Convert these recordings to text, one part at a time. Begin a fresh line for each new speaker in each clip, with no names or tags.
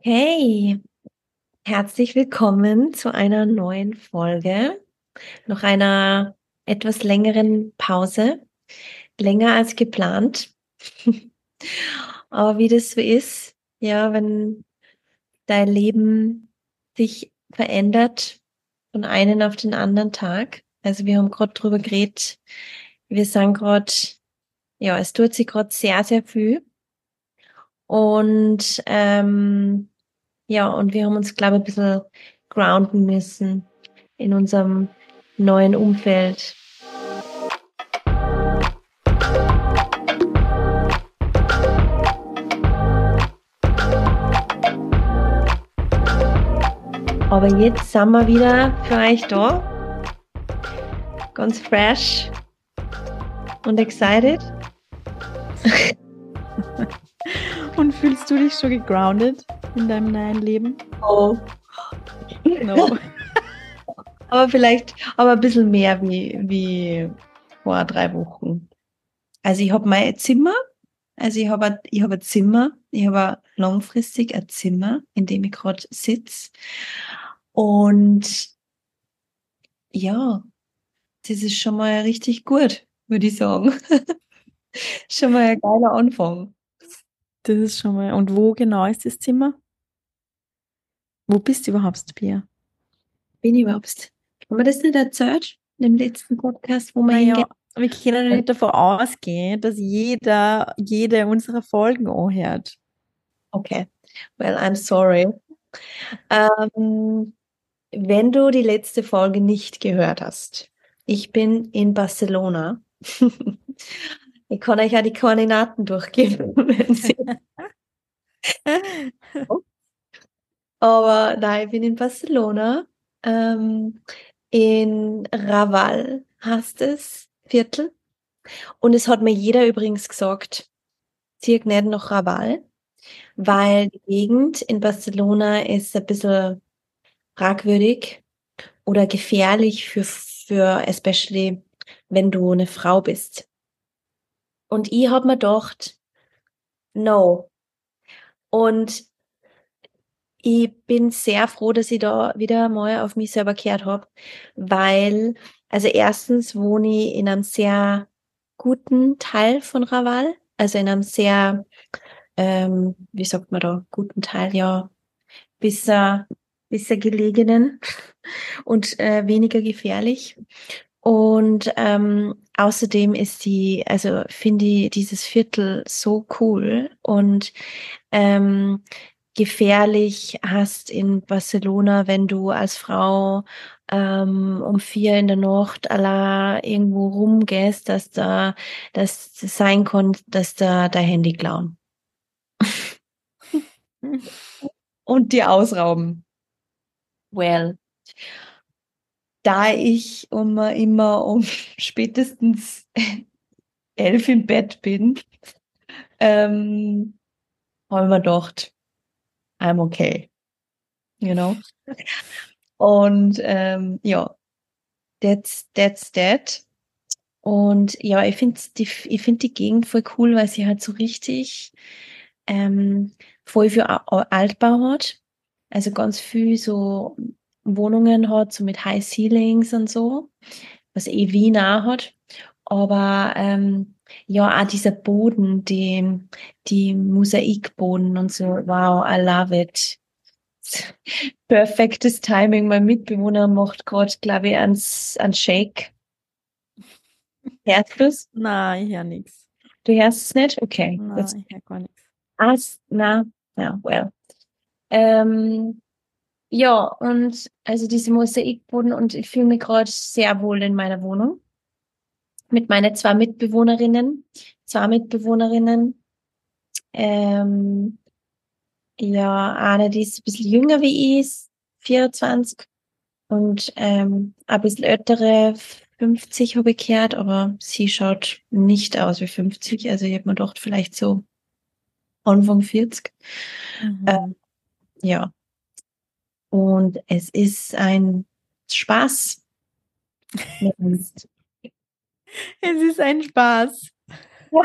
Hey, herzlich willkommen zu einer neuen Folge. Noch einer etwas längeren Pause. Länger als geplant. Aber wie das so ist, ja, wenn dein Leben sich verändert von einem auf den anderen Tag. Also wir haben gerade drüber geredet. Wir sagen gerade, ja, es tut sich gerade sehr, sehr viel. Und ähm, ja, und wir haben uns, glaube ich, ein bisschen grounden müssen in unserem neuen Umfeld. Aber jetzt sind wir wieder für euch da. Ganz fresh und excited.
Und fühlst du dich schon gegroundet in deinem neuen Leben?
Oh. No. aber vielleicht, aber ein bisschen mehr wie, wie vor drei Wochen. Also ich habe mein Zimmer, also ich habe ich hab ein Zimmer, ich habe langfristig ein Zimmer, in dem ich gerade sitze. Und ja, das ist schon mal richtig gut, würde ich sagen. schon mal ein geiler Anfang.
Das ist schon mal. Und wo genau ist das Zimmer? Wo bist du überhaupt, Pia?
Bin ich überhaupt? Haben wir das nicht erzählt? In dem letzten Podcast, wo wir
naja, Wir können nicht davon ausgehen, dass jeder jede unserer Folgen anhört.
Okay. Well, I'm sorry. Ähm, wenn du die letzte Folge nicht gehört hast, ich bin in Barcelona. Ich kann euch ja die Koordinaten durchgeben. Aber nein, ich bin in Barcelona. Ähm, in Raval heißt es, Viertel. Und es hat mir jeder übrigens gesagt, zieh nicht nach Raval, weil die Gegend in Barcelona ist ein bisschen fragwürdig oder gefährlich für, für especially, wenn du eine Frau bist. Und ich habe mir gedacht, no. Und ich bin sehr froh, dass ich da wieder mal auf mich selber gehört habe, weil, also erstens wohne ich in einem sehr guten Teil von Raval, also in einem sehr, ähm, wie sagt man da, guten Teil, ja, besser, besser gelegenen und äh, weniger gefährlich. Und ähm, außerdem ist die, also finde ich dieses Viertel so cool und ähm, gefährlich hast in Barcelona, wenn du als Frau ähm, um vier in der Nacht allein irgendwo rumgehst, dass da das sein kann, dass da dein Handy klauen. und dir ausrauben. Well, da ich um, immer um spätestens elf im Bett bin, ähm, habe ich mir gedacht, I'm okay. You know? Und ähm, ja, that's, that's that. Und ja, ich finde die, ich find die Gegend voll cool, weil sie halt so richtig ähm, voll für Altbau hat. Also ganz viel so Wohnungen hat, so mit High Ceilings und so, was eh Wien auch hat. Aber ähm, ja, auch dieser Boden, die, die Mosaikboden und so, wow, I love it. Perfektes Timing. Mein Mitbewohner macht gerade, glaube ich, ans, an Shake. Hörst du es?
Nein, ich höre nichts.
Du hörst es nicht? Okay.
Nein, ich höre gar nichts.
Ah, na, ja, well. Ähm, ja, und also diese Mosaikboden und ich fühle mich gerade sehr wohl in meiner Wohnung. Mit meinen zwei Mitbewohnerinnen, zwei Mitbewohnerinnen. Ähm, ja, eine, die ist ein bisschen jünger wie ich, 24. Und ähm, ein bisschen ältere, 50 habe ich gehört, aber sie schaut nicht aus wie 50. Also ich habe mir gedacht, vielleicht so Anfang 40. Mhm. Ähm, ja, und es ist ein Spaß.
es ist ein Spaß. Ja,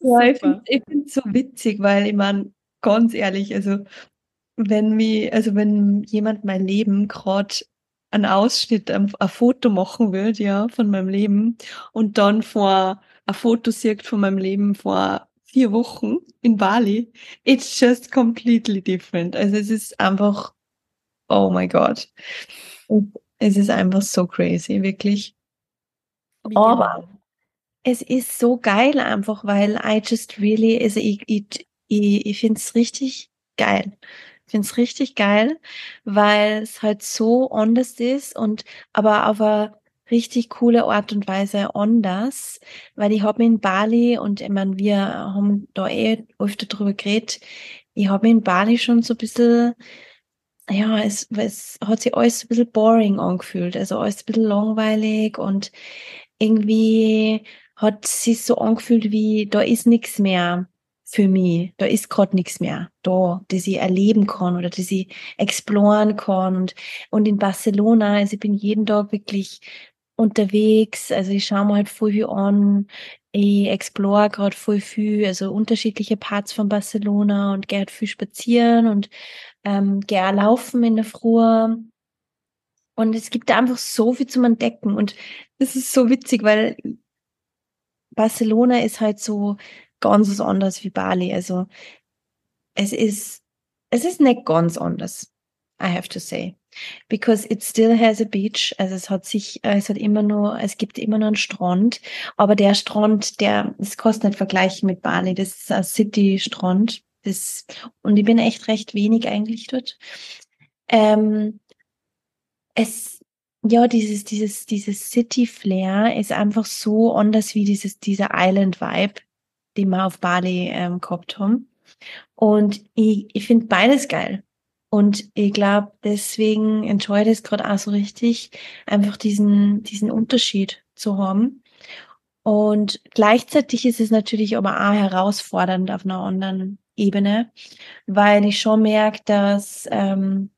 ja ich finde es so witzig, weil ich meine, ganz ehrlich, also wenn mir, also wenn jemand mein Leben gerade einen Ausschnitt, ein, ein Foto machen will, ja, von meinem Leben und dann vor ein Foto sieht von meinem Leben vor vier Wochen in Bali, it's just completely different. Also es ist einfach, oh my God. Es ist einfach so crazy, wirklich. Aber es ist so geil einfach, weil I just really, also ich, ich, ich, ich finde es richtig geil. Ich finde es richtig geil, weil es halt so anders ist und aber auf eine richtig coole Art und Weise anders, weil ich habe in Bali und ich meine, wir haben da eh öfter drüber geredet, ich habe in Bali schon so ein bisschen ja, es, es hat sich alles ein bisschen boring angefühlt, also alles ein bisschen langweilig und irgendwie hat sich so angefühlt wie, da ist nichts mehr für mich, da ist gerade nichts mehr da, das ich erleben kann oder das ich exploren kann und, und in Barcelona, also ich bin jeden Tag wirklich unterwegs, also ich schaue mir halt voll viel an, ich explore gerade voll viel, also unterschiedliche Parts von Barcelona und gehe halt viel spazieren und ähm, gehe laufen in der Früh. Und es gibt einfach so viel zum Entdecken. Und das ist so witzig, weil Barcelona ist halt so ganz anders wie Bali. Also es ist, es ist nicht ganz anders, I have to say. Because it still has a beach. Also es hat sich, es hat immer nur, es gibt immer nur einen Strand. Aber der Strand, der, das kostet nicht vergleichen mit Bali. Das ist ein City-Strand. Das, und ich bin echt recht wenig eigentlich dort. Ähm, es, ja, dieses, dieses, dieses City Flair ist einfach so anders wie dieses, dieser Island Vibe, den wir auf Bali ähm, gehabt haben. Und ich, ich finde beides geil. Und ich glaube, deswegen entscheide ich es gerade auch so richtig, einfach diesen, diesen Unterschied zu haben. Und gleichzeitig ist es natürlich aber auch herausfordernd auf einer anderen Ebene, weil ich schon merke, dass, ähm,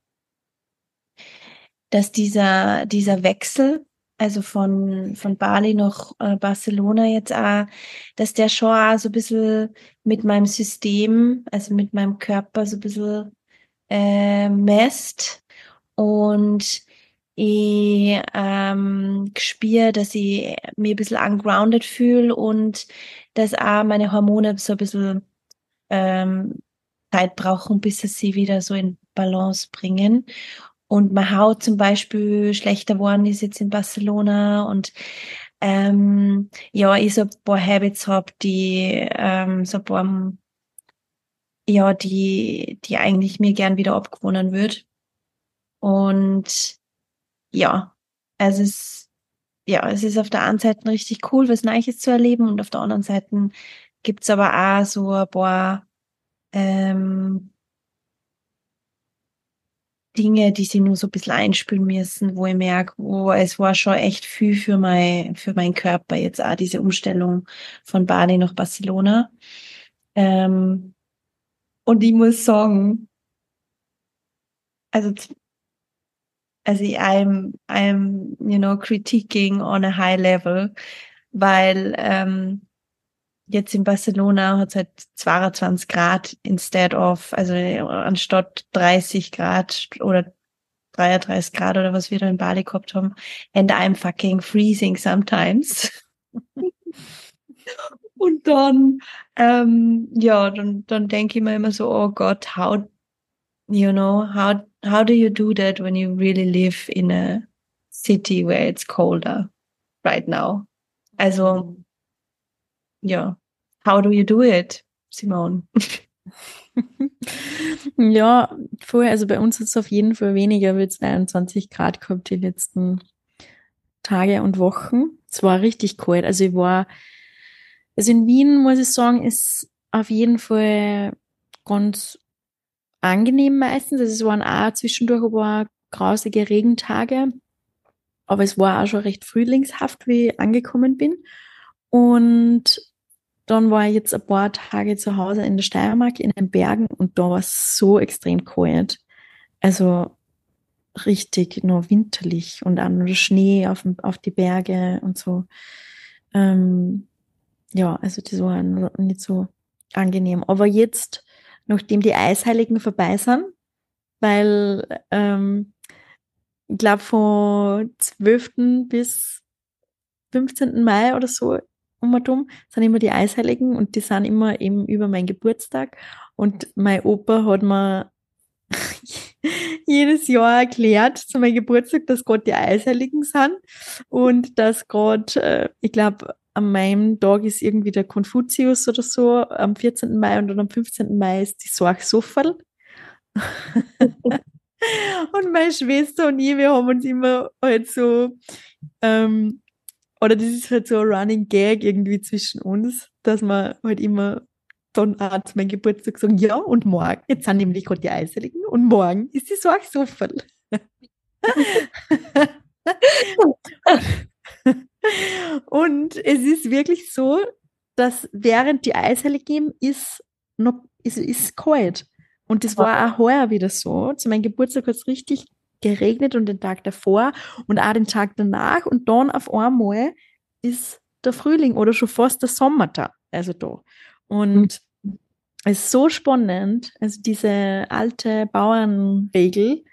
dass dieser, dieser Wechsel, also von, von Bali nach äh, Barcelona jetzt auch, dass der schon auch so ein bisschen mit meinem System, also mit meinem Körper so ein bisschen äh, messt und ich ähm, spüre, dass ich mich ein bisschen ungrounded fühle und dass auch meine Hormone so ein bisschen ähm, Zeit brauchen, bis sie sie wieder so in Balance bringen. Und meine Haut zum Beispiel schlechter geworden ist jetzt in Barcelona und ähm, ja, ich so ein paar Habits habe, die ähm, so ein paar, ja, die, die eigentlich mir gern wieder abgewonnen wird. Und ja, es ja, es ist auf der einen Seite richtig cool, was Neues zu erleben und auf der anderen Seite gibt's aber auch so ein paar ähm, Dinge, die sie nur so ein bisschen einspülen müssen, wo ich merke, oh, es war schon echt viel für mein, für meinen Körper jetzt auch diese Umstellung von Bali nach Barcelona. Ähm, und ich muss sagen, also, also I'm, I'm, you know, critiquing on a high level, weil ähm, jetzt in Barcelona hat es halt 22 Grad instead of, also anstatt 30 Grad oder 33 Grad oder was wir da in Bali gehabt haben. And I'm fucking freezing sometimes. Und dann, ähm, ja, dann, dann denke ich mir immer so, oh Gott, how, you know, how, how do you do that when you really live in a city where it's colder right now? Also, ja, how do you do it, Simone?
ja, vorher, also bei uns ist es auf jeden Fall weniger wie 22 Grad gehabt die letzten Tage und Wochen. Es war richtig kalt. Also ich war, also in Wien muss ich sagen, ist auf jeden Fall ganz angenehm meistens. Also es waren auch zwischendurch ein paar grausige Regentage. Aber es war auch schon recht frühlingshaft, wie ich angekommen bin. Und dann war ich jetzt ein paar Tage zu Hause in der Steiermark in den Bergen und da war es so extrem kalt. Also richtig nur winterlich und auch nur Schnee auf, auf die Berge und so. Ähm, ja, also das war nicht so angenehm. Aber jetzt nachdem die Eisheiligen vorbei sind, weil ähm, ich glaube von 12. bis 15. Mai oder so um und um sind immer die Eisheiligen und die sind immer eben über meinen Geburtstag. Und mein Opa hat mir jedes Jahr erklärt zu meinem Geburtstag, dass Gott die Eisheiligen sind und dass Gott, äh, ich glaube, an meinem Tag ist irgendwie der Konfuzius oder so, am 14. Mai und dann am 15. Mai ist die Sorg Sofal. und meine Schwester und ich, wir haben uns immer halt so, ähm, oder das ist halt so ein Running Gag irgendwie zwischen uns, dass man halt immer dann auch zu meinem Geburtstag sagen, ja, und morgen, jetzt sind nämlich gerade die Eiseligen, und morgen ist die Sorge so voll. und es ist wirklich so, dass während die Eisheiligen geben, ist noch, ist, ist kalt. Und das war auch heuer wieder so. Zu meinem Geburtstag hat es richtig geregnet und den Tag davor und auch den Tag danach. Und dann auf einmal ist der Frühling oder schon fast der Sommer da. Also da. Und mhm. es ist so spannend, also diese alte Bauernregel,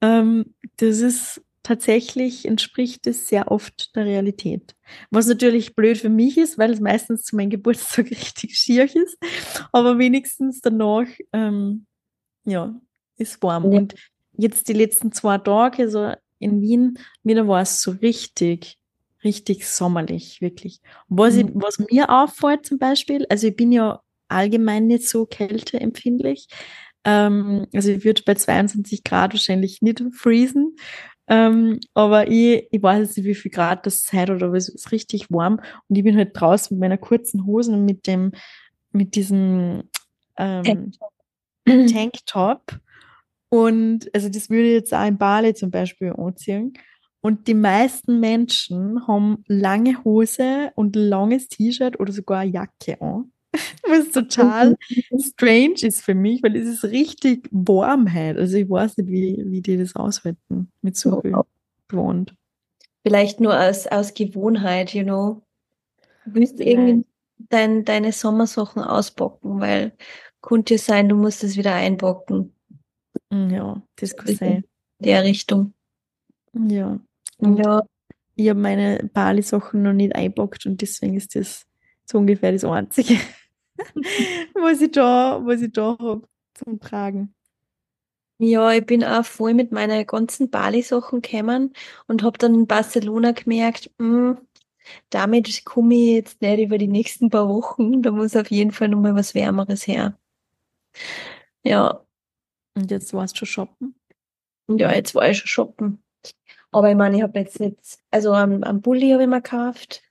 ähm, das ist tatsächlich entspricht es sehr oft der Realität. Was natürlich blöd für mich ist, weil es meistens zu meinem Geburtstag richtig schier ist, aber wenigstens danach, ähm, ja, ist warm. Ja. Und jetzt die letzten zwei Tage, also in Wien, wieder war es so richtig richtig sommerlich, wirklich. was, mhm. ich, was mir auffällt zum Beispiel, also ich bin ja allgemein nicht so kälteempfindlich. Ähm, also ich würde bei 22 Grad wahrscheinlich nicht freezen. Ähm, aber ich, ich weiß jetzt nicht, wie viel Grad das ist oder es ist richtig warm. Und ich bin halt draußen mit meiner kurzen Hosen und mit dem, mit diesem ähm, Tanktop. Und also das würde ich jetzt auch in Bali zum Beispiel anziehen. Und die meisten Menschen haben lange Hose und langes T-Shirt oder sogar eine Jacke an. Was total strange ist für mich, weil es ist richtig warm halt. Also ich weiß nicht, wie, wie die das aushalten mit so viel gewohnt.
Vielleicht nur aus, aus Gewohnheit, you know. Du willst irgendwie dein, deine Sommersachen ausbocken, weil könnte ja sein, du musst es wieder einbocken.
Ja, das kann sein.
In der Richtung.
Ja. Und ja. ich habe meine Bali-Sachen noch nicht einpackt und deswegen ist das so ungefähr das Einzige, was ich da, was ich da habe zum Tragen.
Ja, ich bin auch voll mit meinen ganzen Bali-Sachen gekommen und habe dann in Barcelona gemerkt, mh, hm, damit komme ich jetzt nicht über die nächsten paar Wochen. Da muss auf jeden Fall nochmal was Wärmeres her. Ja.
Und jetzt warst du shoppen?
Ja, jetzt war ich schon shoppen. Aber ich meine, ich habe jetzt jetzt, also am, am Bulli habe ich mir gekauft.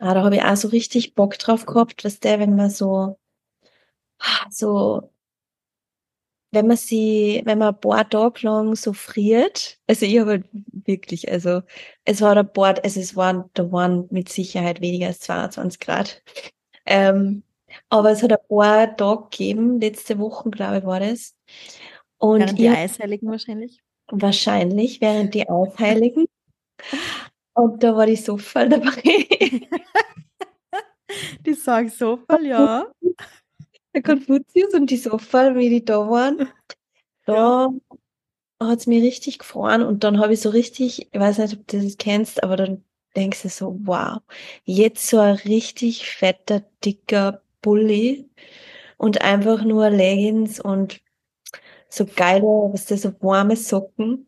Ah, da habe ich auch so richtig Bock drauf gehabt, was der, wenn man so, so, wenn man sie, wenn man ein paar Tage lang so friert, also ich habe halt wirklich, also es war der Bord, also es waren, da waren mit Sicherheit weniger als 22 Grad. Ähm, aber es hat ein paar Tage gegeben, letzte Woche, glaube ich, war das.
Und Während die Eisheiligen wahrscheinlich?
Wahrscheinlich, während die Ausheiligen. Und da war die Sofa dabei.
die sagen Sofa, ja.
Der Konfuzius und die Sofa, wie die da waren. Da ja. hat es mir richtig gefroren und dann habe ich so richtig, ich weiß nicht, ob du das kennst, aber dann denkst du so, wow, jetzt so ein richtig fetter, dicker Bulli und einfach nur Leggings und so geile, was das so warme Socken.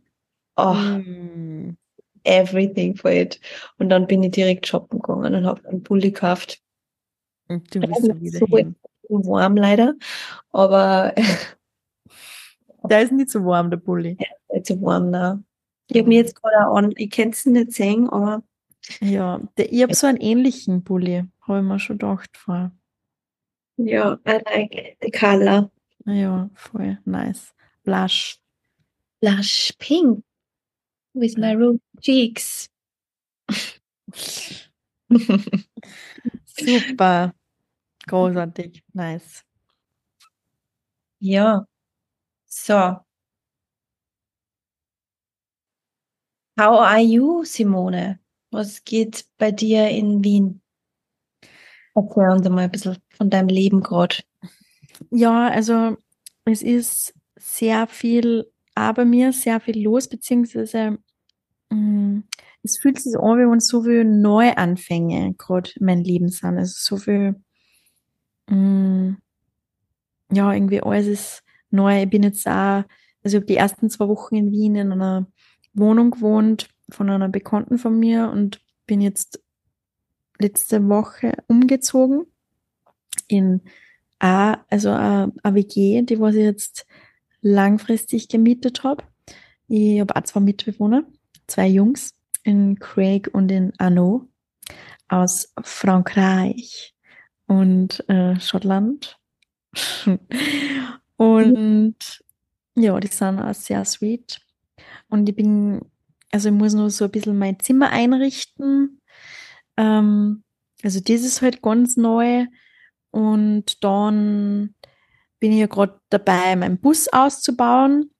Oh, mm. everything for it. Und dann bin ich direkt shoppen gegangen und habe einen Pulli gekauft.
Und du bist ja wieder so
hin. warm leider, aber
da ist nicht so warm, der Pulli.
Ja, nicht so warm, ne. Ich habe mir jetzt gerade an, ich kann es nicht sehen, aber.
Ja, der, ich habe so einen ähnlichen Pulli, habe ich mir schon gedacht vorher.
Ja, I like the color.
Ja, voll nice. Blush.
Blush pink with my rose cheeks.
Super. Großartig. Nice.
Ja. So. How are you, Simone? Was geht bei dir in Wien? Erzähl uns mal ein bisschen von deinem Leben gerade.
ja, also es ist sehr viel aber mir, sehr viel los, beziehungsweise mh, mm, es fühlt sich an, wie wenn so viele Neuanfänge gerade in meinem Leben sind. Also so viel, mh, mm, ja, irgendwie alles ist neu. Ich bin jetzt auch, also ich habe die ersten zwei Wochen in Wien in einer Wohnung gewohnt von einer Bekannten von mir und bin jetzt letzte Woche umgezogen in A, also eine WG, die was ich jetzt langfristig gemietet habe. Ich habe auch zwei Mitbewohner, zwei Jungs, in Craig und in Arnaud aus Frankreich und äh, Schottland. und ja, die sind auch sehr sweet. Und ich bin, also ich muss nur so ein bisschen mein Zimmer einrichten. Ähm, also das ist halt ganz neu. Und dann bin ich ja gerade dabei, meinen Bus auszubauen.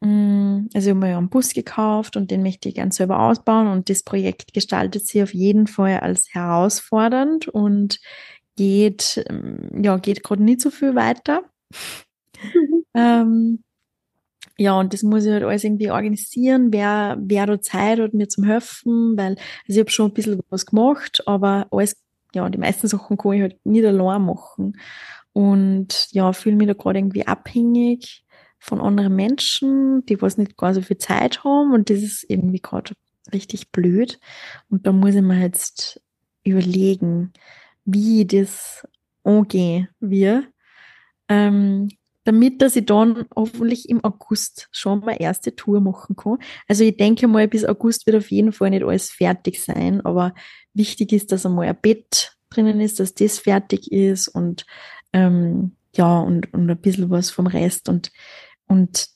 Mm, also ich habe mir ja einen Bus gekauft und den möchte ich gern selber ausbauen und das Projekt gestaltet sich auf jeden Fall als herausfordernd und geht, ähm, ja, geht gerade nicht so viel weiter. Mhm. ähm, ja, und das muss ich halt alles irgendwie organisieren, wer, wer da Zeit hat, mir zum helfen, weil, also ich habe schon ein bisschen was gemacht, aber alles, ja, die meisten Sachen kann ich halt nicht allein machen. Und ja, fühle mich da gerade irgendwie abhängig von anderen Menschen, die was nicht gar so viel Zeit haben und das ist irgendwie gerade richtig blöd. Und da muss ich mir jetzt überlegen, wie das angehen wird. Ähm, damit dass ich dann hoffentlich im August schon mal erste Tour machen kann. Also ich denke mal, bis August wird auf jeden Fall nicht alles fertig sein, aber wichtig ist, dass einmal ein Bett drinnen ist, dass das fertig ist und ähm, ja, und, und ein bisschen was vom Rest und, und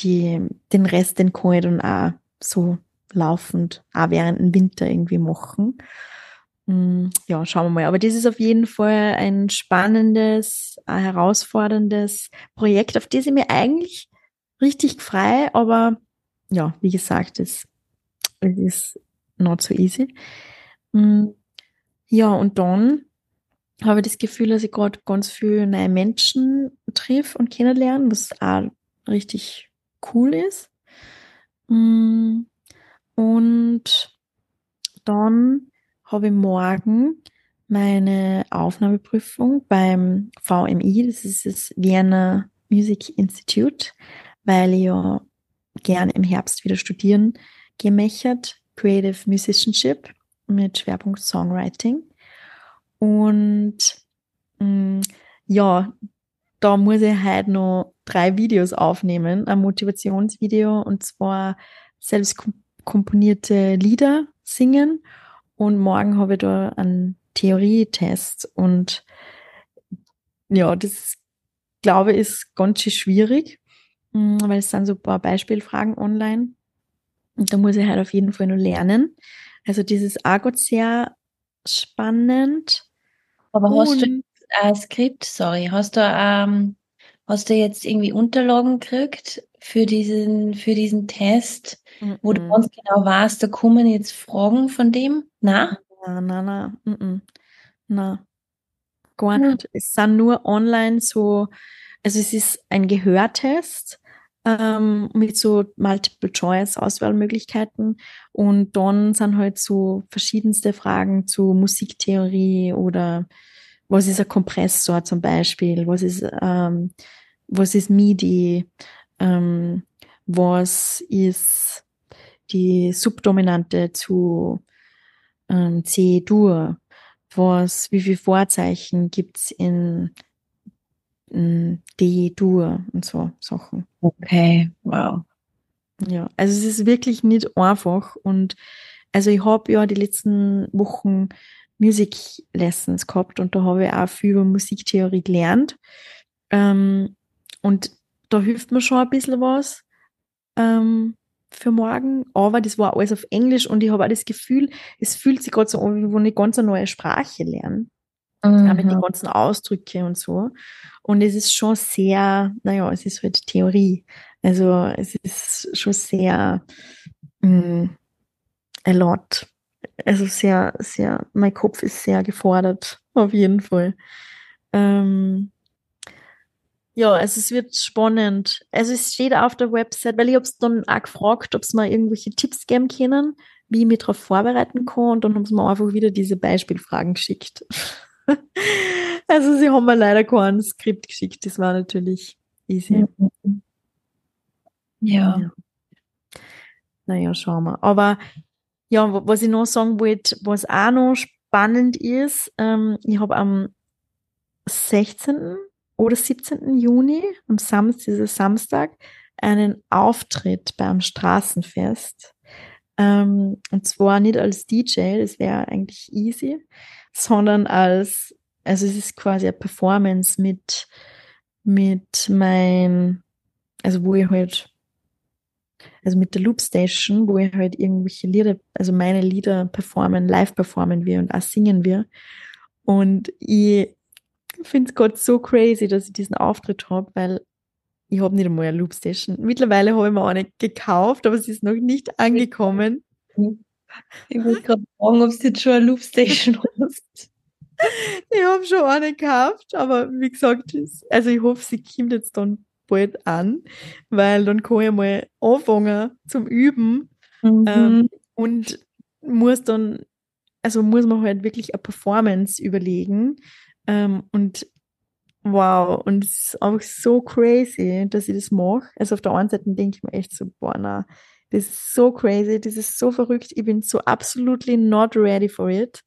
die, den Rest, den kann ich dann auch so laufend, auch während dem Winter irgendwie machen. Mm, ja, schauen wir mal. Aber das ist auf jeden Fall ein spannendes, ein herausforderndes Projekt, auf das ich mir eigentlich richtig frei, aber ja, wie gesagt, es, ist not so easy. Mm, ja, und dann habe ich das Gefühl, dass ich gerade ganz viele neue Menschen triff und kennenlerne, was auch richtig cool ist. Mm, und dann habe ich morgen meine Aufnahmeprüfung beim VMI, das ist das Vienna Music Institute, weil ich ja gerne im Herbst wieder studieren gemächert, Creative Musicianship mit Schwerpunkt Songwriting. Und mh, mm, ja, da muss ich heute noch drei Videos aufnehmen, ein Motivationsvideo und zwar selbst komponierte Lieder singen und morgen habe ich da einen Theorietest und ja, das glaube ich ist ganz schön schwierig, mm, weil es sind so ein paar Beispielfragen online und da muss ich halt auf jeden Fall noch lernen. Also dieses Argot sehr spannend.
Aber und hast du ein Skript, sorry, hast du, ähm, hast du jetzt irgendwie Unterlagen gekriegt für diesen, für diesen Test, -mm. wo du ganz genau weißt, da kommen jetzt Fragen von dem? Na?
Na, na, na, mm na. Gar nicht. Ja. Es sind nur online so, also es ist ein Gehörtest ähm, mit so Multiple-Choice-Auswahlmöglichkeiten. Und dann sind halt so verschiedenste Fragen zu Musiktheorie oder was ist ein Kompressor zum Beispiel, was ist, ähm, was ist MIDI, ähm, was ist die Subdominante zu ähm, C-Dur, was, wie viele Vorzeichen gibt's in D-Dur und so Sachen.
Okay, wow.
Ja, also es ist wirklich nicht einfach und also ich habe ja die letzten Wochen Music Lessons gehabt und da habe ich auch viel über Musiktheorie gelernt. Ähm, und da hilft mir schon ein bisschen was ähm, für morgen, aber das war alles auf Englisch und ich habe auch das Gefühl, es fühlt sich gerade so an, wie wenn ich ganz eine neue Sprache lerne. Mhm. mit den ganzen Ausdrücke und so. Und es ist schon sehr, naja, es ist halt Theorie. Also es ist schon sehr mh, mm, a lot. Also sehr, sehr, mein Kopf ist sehr gefordert, auf jeden Fall. Ähm, ja, also es wird spannend. Also es steht auf der Website, weil ich habe es dann auch gefragt, ob es mal irgendwelche Tipps geben können, wie ich mich darauf vorbereiten kann. Und dann haben sie mir einfach wieder diese Beispielfragen geschickt. also sie haben mir leider kein Skript geschickt. Das war natürlich easy.
Ja.
ja. Naja, schauen wir. Aber ja, was ich noch sagen wollte, was auch noch spannend ist, ähm, ich habe am 16. oder 17. Juni, am Samstag, dieser Samstag, einen Auftritt beim Straßenfest. Ähm, und zwar nicht als DJ, das wäre eigentlich easy, sondern als, also es ist quasi eine Performance mit, mit mein, also wo ich halt also mit der Loop Station, wo ich halt irgendwelche Lieder, also meine Lieder performen, live performen wir und auch singen wir. Und ich finde es gerade so crazy, dass ich diesen Auftritt habe, weil ich habe nicht einmal eine Loop Station. Mittlerweile habe ich mir eine gekauft, aber sie ist noch nicht angekommen.
Ich wollte gerade fragen, ob du jetzt schon eine Loop Station hast.
Ich habe schon eine gekauft, aber wie gesagt, also ich hoffe, sie kommt jetzt dann bald an, weil dann kann ich mal anfangen zum Üben mhm. ähm, und muss dann, also muss man halt wirklich eine Performance überlegen ähm, und wow, und es ist einfach so crazy, dass ich das mache. Also auf der einen Seite denke ich mir echt so, boah, na, das ist so crazy, das ist so verrückt, ich bin so absolutely not ready for it.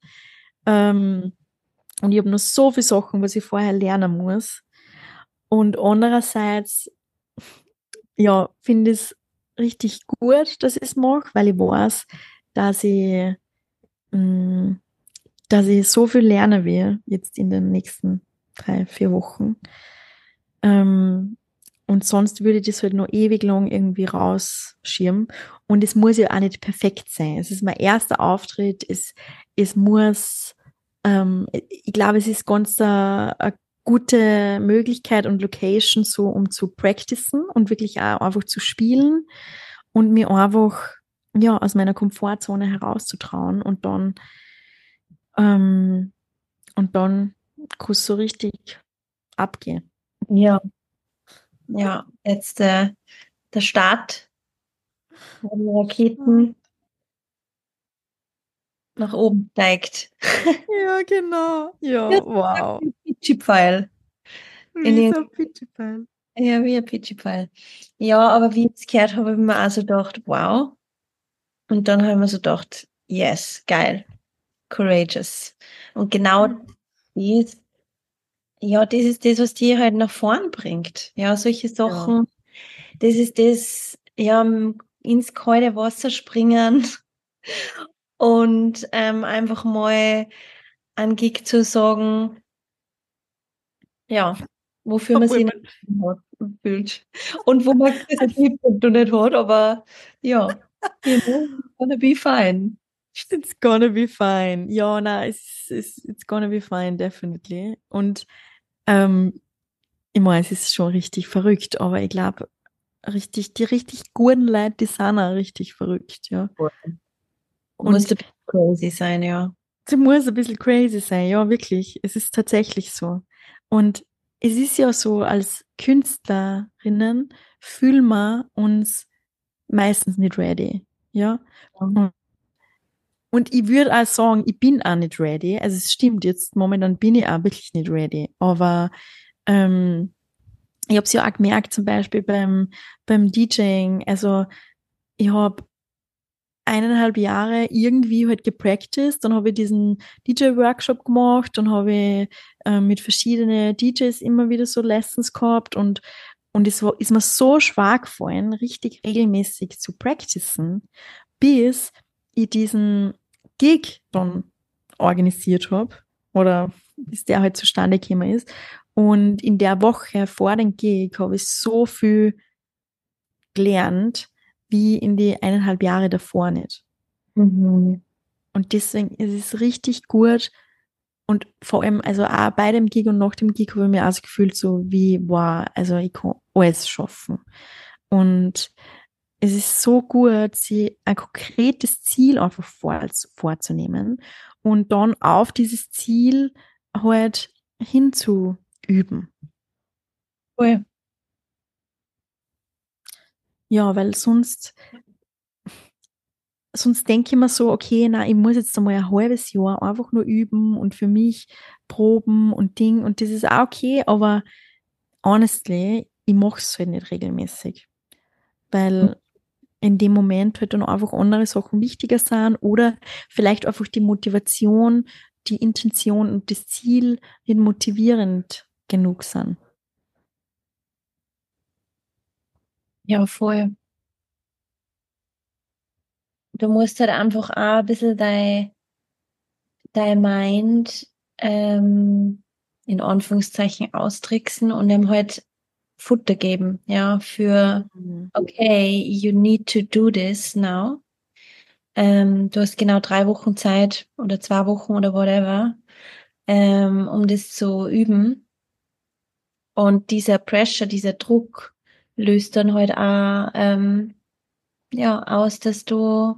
Ähm, und ich habe noch so viele Sachen, was ich vorher lernen muss. Und andererseits, ja, finde ich es richtig gut, dass ich es mache, weil ich weiß, dass ich, mh, mm, dass ich so viel lernen will jetzt in den nächsten drei, vier Wochen. Ähm, und sonst würde ich das halt noch ewig lang irgendwie rausschirmen. Und es muss ja auch nicht perfekt sein. Es ist mein erster Auftritt. Es, es muss, ähm, ich glaube, es ist ganz ein, ein gute Möglichkeit und Location so, um zu practicen und wirklich auch einfach zu spielen und mir einfach ja aus meiner Komfortzone herauszutrauen und dann ähm, und dann kurz so richtig abgehen.
Ja, ja, jetzt äh, der Start, wo die Raketen nach oben steigt.
Ja, genau. Ja, ja wow.
Pitchy-Pfeil.
Wie ein Pitchy-Pfeil.
Ja, wie ein Pitchy-Pfeil. Ja, aber wie ich es gehört habe, habe ich mir auch so gedacht, wow. Und dann habe ich mir so gedacht, yes, geil. Courageous. Und genau mhm. das, ja, das ist das, was dir halt nach vorn bringt. Ja, solche Sachen. Ja. Das ist das, ja, ins kalte Wasser springen und ähm, einfach mal an Gig zu sagen, ja, wofür man sich nicht fühlt. Und wo man das nicht hat, aber ja, you know, gonna be fine.
It's gonna be fine. Ja, na, it's, it's, it's gonna be fine, definitely. Und ähm, ich meine, es ist schon richtig verrückt, aber ich glaube, richtig, die richtig guten Leute, die sind auch richtig verrückt, ja.
Und muss ein bisschen crazy sein, ja.
Sie muss ein bisschen crazy sein, ja, wirklich. Es ist tatsächlich so. Und es ist ja so, als Künstlerinnen fühlen wir uns meistens nicht ready, ja. Mhm. Und ich würde auch sagen, ich bin auch nicht ready. Also es stimmt jetzt, momentan bin ich auch wirklich nicht ready. Aber ähm, ich habe es ja auch gemerkt, zum Beispiel beim, beim DJing. Also ich habe eineinhalb Jahre irgendwie halt gepracticed. Dann habe ich diesen DJ-Workshop gemacht, dann habe ich äh, mit verschiedenen DJs immer wieder so Lessons gehabt und und es war, ist mir so schwer gefallen, richtig regelmäßig zu practicen, bis ich diesen Gig dann organisiert habe oder bis der halt zustande gekommen ist. Und in der Woche vor dem Gig habe ich so viel gelernt, wie in die eineinhalb Jahre davor nicht. Mhm. Und deswegen ist es richtig gut. Und vor allem, also auch bei dem Gig und nach dem Gig habe ich mir auch so gefühlt, so wie, wow, also ich kann alles schaffen. Und es ist so gut, sie ein konkretes Ziel einfach vor, vorzunehmen und dann auf dieses Ziel halt hinzuüben.
Cool.
Ja, weil sonst, sonst denke ich mir so, okay, na, ich muss jetzt einmal ein halbes Jahr einfach nur üben und für mich proben und Ding und das ist auch okay, aber honestly, ich mache es halt nicht regelmäßig. Weil in dem Moment halt dann einfach andere Sachen wichtiger sind oder vielleicht einfach die Motivation, die Intention und das Ziel nicht motivierend genug sind.
Ja, voll. Du musst halt einfach auch ein bisschen dein, dein Mind ähm, in Anführungszeichen austricksen und ihm halt Futter geben, ja, für
Mhm.
okay, you need to do this now. Ähm, du hast genau drei Wochen Zeit oder zwei Wochen oder whatever, ähm, um das zu üben. Und dieser Pressure, dieser Druck löst dann halt auch ähm, ja, aus, dass du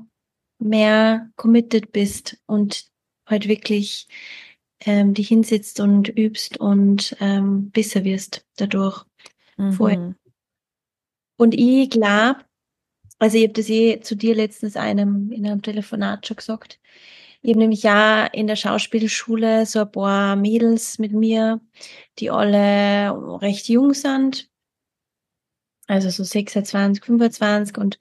mehr committed bist und halt wirklich ähm, dich hinsetzt und übst und ähm, besser wirst dadurch.
Mhm.
Und ich glaube, also ich habe das eh zu dir letztens einem in einem Telefonat schon gesagt. Ich habe nämlich ja in der Schauspielschule so ein paar Mädels mit mir, die alle recht jung sind. Also so 26, 25 und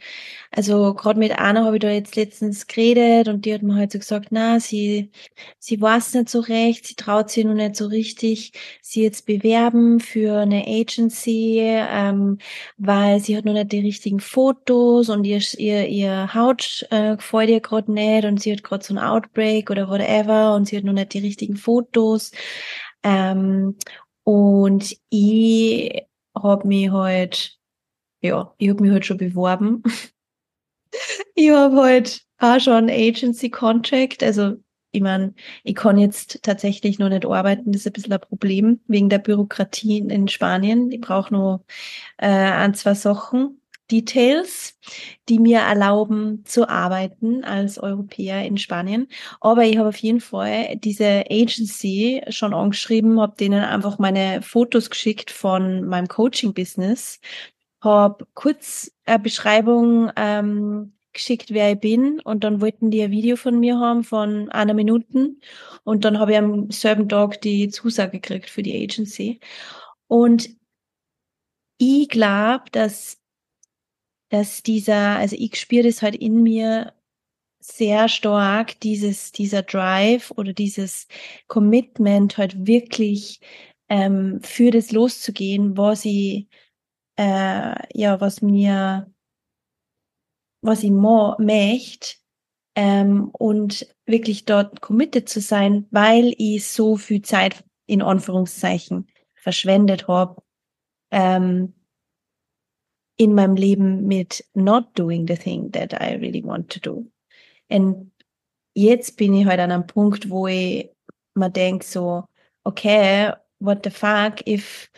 also gerade mit einer habe ich da jetzt letztens geredet und die hat mir halt so gesagt, na, sie, sie weiß nicht so recht, sie traut sich noch nicht so richtig, sie jetzt bewerben für eine Agency, ähm, weil sie hat noch nicht die richtigen Fotos und ihr, ihr, ihr Haut äh, gefällt ihr gerade nicht und sie hat gerade so ein Outbreak oder whatever und sie hat noch nicht die richtigen Fotos. Ähm, und ich habe mich halt ja, ich habe mich halt schon beworben. ich habe halt auch schon einen Agency-Contract. Also, ich meine, ich kann jetzt tatsächlich noch nicht arbeiten. Das ist ein bisschen ein Problem wegen der Bürokratie in Spanien. Ich brauche noch äh, ein, zwei Sachen, Details, die mir erlauben zu arbeiten als Europäer in Spanien. Aber ich habe auf jeden Fall diese Agency schon angeschrieben, habe denen einfach meine Fotos geschickt von meinem Coaching-Business habe kurz eine Beschreibung ähm, geschickt, wer ich bin und dann wollten die ein Video von mir haben von einer Minute. Und dann habe ich am selben Tag die Zusage gekriegt für die Agency. Und ich glaube, dass dass dieser, also ich spüre das halt in mir sehr stark, dieses, dieser Drive oder dieses Commitment halt wirklich ähm, für das loszugehen, was ich äh, ja, was mir, was ich möchte, ähm, und wirklich dort committed zu sein, weil ich so viel Zeit in Anführungszeichen verschwendet habe ähm, in meinem Leben mit not doing the thing that I really want to do. Und jetzt bin ich halt an einem Punkt, wo ich mir denke so, okay, what the fuck, if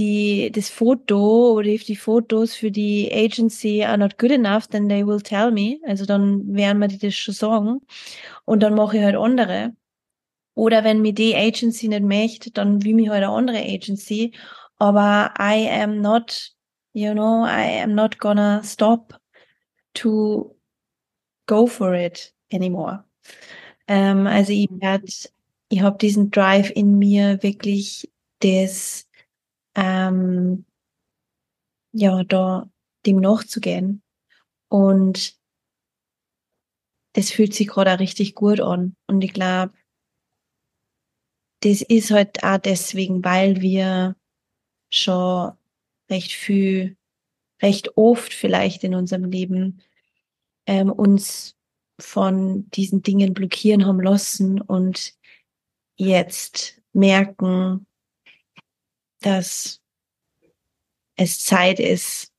die, das Foto oder if die Fotos für die Agency are not good enough, then they will tell me. Also dann werden mir die das schon sagen. Und dann mache ich halt andere. Oder wenn mir die Agency nicht möchte, dann will mich halt eine andere Agency. Aber I am not, you know, I am not gonna stop to go for it anymore. Ähm, also ich werde, ich habe diesen Drive in mir wirklich das ähm, ja, da dem nachzugehen. Und das fühlt sich gerade auch richtig gut an. Und ich glaube, das ist halt auch deswegen, weil wir schon recht viel, recht oft vielleicht in unserem Leben ähm, uns von diesen Dingen blockieren haben lassen und jetzt merken, dass es Zeit ist